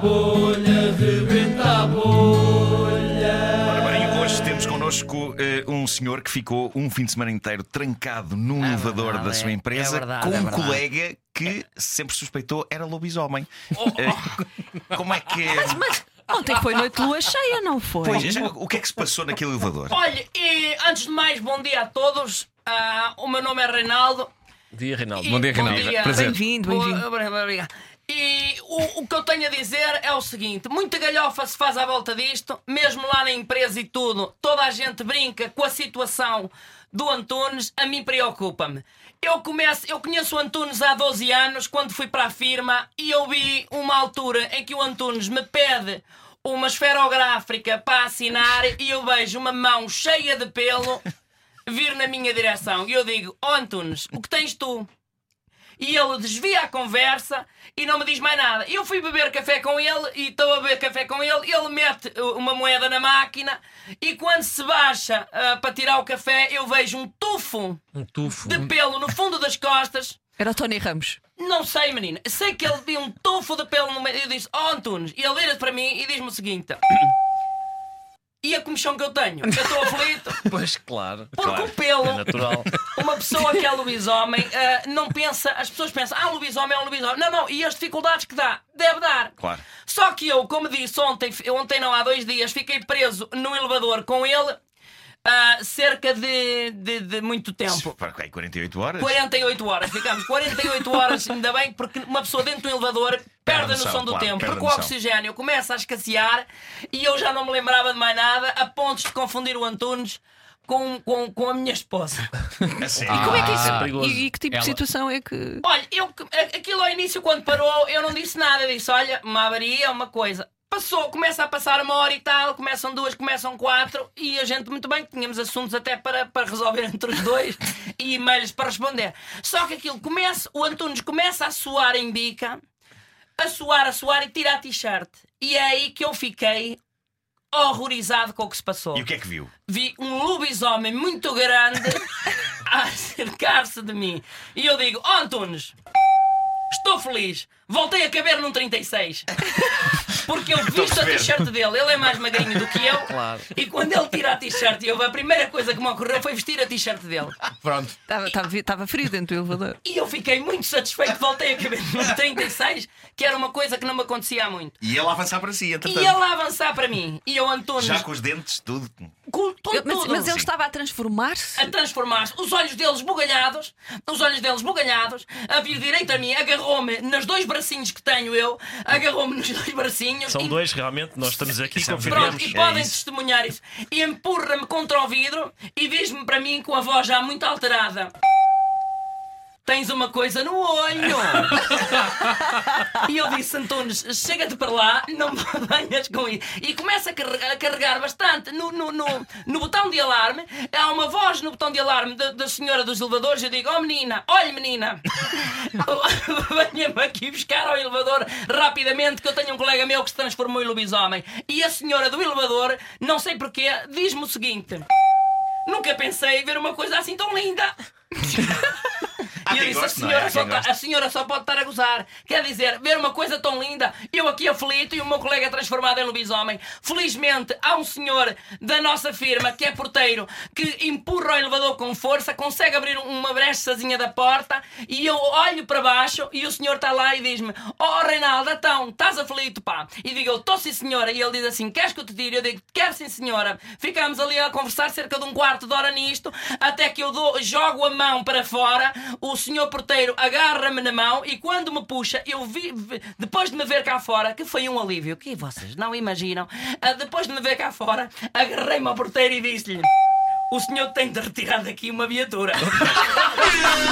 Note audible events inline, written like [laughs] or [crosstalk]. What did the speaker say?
bolha, rebenta a bolha. Ora bem, hoje temos connosco eh, um senhor que ficou um fim de semana inteiro trancado num elevador verdade, da sua é. empresa É verdade, com é um verdade. colega que sempre suspeitou era lobisomem. Eh, como é que. Mas ontem foi noite de lua cheia, não foi? Pois, já- o que é que se passou naquele elevador? Olha, e antes de mais, bom dia a todos. Ah, o meu nome é Reinaldo. Dia, Reinaldo. Bom dia, bom Reinaldo. dia. Prazer. Bem-vindo, Boa- bem-vindo. Obrigado, obrigado. E o, o que eu tenho a dizer é o seguinte: muita galhofa se faz à volta disto, mesmo lá na empresa e tudo. Toda a gente brinca com a situação do Antunes, a mim preocupa-me. Eu, começo, eu conheço o Antunes há 12 anos, quando fui para a firma, e eu vi uma altura em que o Antunes me pede uma esferográfica para assinar e eu vejo uma mão cheia de pelo vir na minha direção. E eu digo: Ó Antunes, o que tens tu? E ele desvia a conversa e não me diz mais nada. Eu fui beber café com ele e estou a beber café com ele. Ele mete uh, uma moeda na máquina e quando se baixa uh, para tirar o café, eu vejo um tufo Um tufo. de pelo no fundo das costas. Era o Tony Ramos. Não sei, menina. Sei que ele viu um tufo de pelo no meio. Eu disse, oh Antunes. E ele vira para mim e diz-me o seguinte: E a comichão que eu tenho? Eu estou aflito. [laughs] Pois, claro. Porque claro. o pelo É natural. [laughs] uma pessoa que é lobisomem ah, não pensa, as pessoas pensam, ah, lobisomem é um lobisomem. Não, não, e as dificuldades que dá, deve dar. Claro. Só que eu, como disse ontem, ontem não, há dois dias, fiquei preso no elevador com ele ah, cerca de, de, de muito tempo. Para aí 48 horas? 48 horas, ficamos 48 horas, ainda bem, porque uma pessoa dentro do elevador perde a noção, noção do claro, tempo, porque o oxigênio começa a escassear e eu já não me lembrava de mais nada, a pontos de confundir o Antunes com, com, com a minha esposa. A [laughs] sério? Como é que isso? é perigoso. e, e que tipo Ela- de situação é que. Olha, eu, aquilo ao início, quando parou, eu não disse nada. Eu disse: Olha, uma avaria, uma coisa. Passou, começa a passar uma hora e tal, começam duas, começam quatro, e a gente, muito bem, tínhamos assuntos até para, para resolver entre os dois [laughs] e e-mails para responder. Só que aquilo começa, o Antunes começa a suar em bica, a suar, a suar e tira a t-shirt. E é aí que eu fiquei horrorizado com o que se passou E o que é que viu? vi um lobisomem muito grande [laughs] a acercar-se de mim. E eu digo: Oh Antunes, estou feliz. Voltei a caber num 36. [laughs] Porque eu visto a t-shirt dele, ele é mais magrinho do que eu. Claro. E quando ele tira a t-shirt, eu, a primeira coisa que me ocorreu foi vestir a t-shirt dele. Pronto. Estava, frio dentro do elevador. E eu fiquei muito satisfeito, voltei a caber num 36, que era uma coisa que não me acontecia há muito. E ele a avançar para si, E entretanto. ele a avançar para mim. E eu, Antunes, Já com os dentes, tudo. Com, Eu- mas, mas ele sim. estava a transformar-se. a transformar-se, os olhos deles bugalhados, os olhos deles bugalhados, a vir direito a mim, agarrou-me nos dois bracinhos que tenho eu, agarrou-me nos dois bracinhos. São e- dois, realmente. Nós estamos aqui, São confirmamos. Pronto, e É podem isso. testemunhar isso. E empurra-me contra o vidro e diz-me para mim com a voz já muito alterada. Tens uma coisa no olho! [laughs] e eu disse, Antunes, chega-te para lá, não me venhas com isso. E começa a carregar, a carregar bastante no, no, no, no botão de alarme. Há uma voz no botão de alarme da, da senhora dos elevadores. Eu digo, oh menina, olha menina, [laughs] venha-me aqui buscar ao elevador rapidamente que eu tenho um colega meu que se transformou em lobisomem. E a senhora do elevador, não sei porquê, diz-me o seguinte. Nunca pensei ver uma coisa assim tão linda. [laughs] E eu disse, a é? senhora, Há só tá- a senhora só pode estar a gozar. Quer dizer, ver uma coisa tão linda, eu aqui aflito e o meu colega transformado em lobisomem. Felizmente, há um senhor da nossa firma, que é porteiro, que empurra o elevador com força, consegue abrir uma brechazinha da porta e eu olho para baixo e o senhor está lá e diz-me: Oh, Reinaldo, então, estás aflito, pá. E digo: Eu estou sim, senhora. E ele diz assim: Queres que eu te tire? Eu digo: Quero sim, senhora. Ficamos ali a conversar cerca de um quarto de hora nisto, até que eu dou, jogo a mão para fora, o senhor porteiro agarra-me na mão e quando me puxa, eu vi, depois de me ver cá fora, que foi um alívio, que vocês não imaginam, ah, depois de me ver cá fora, agarrei-me ao porteiro e disse-lhe. O senhor tem de retirar daqui uma viatura. [laughs]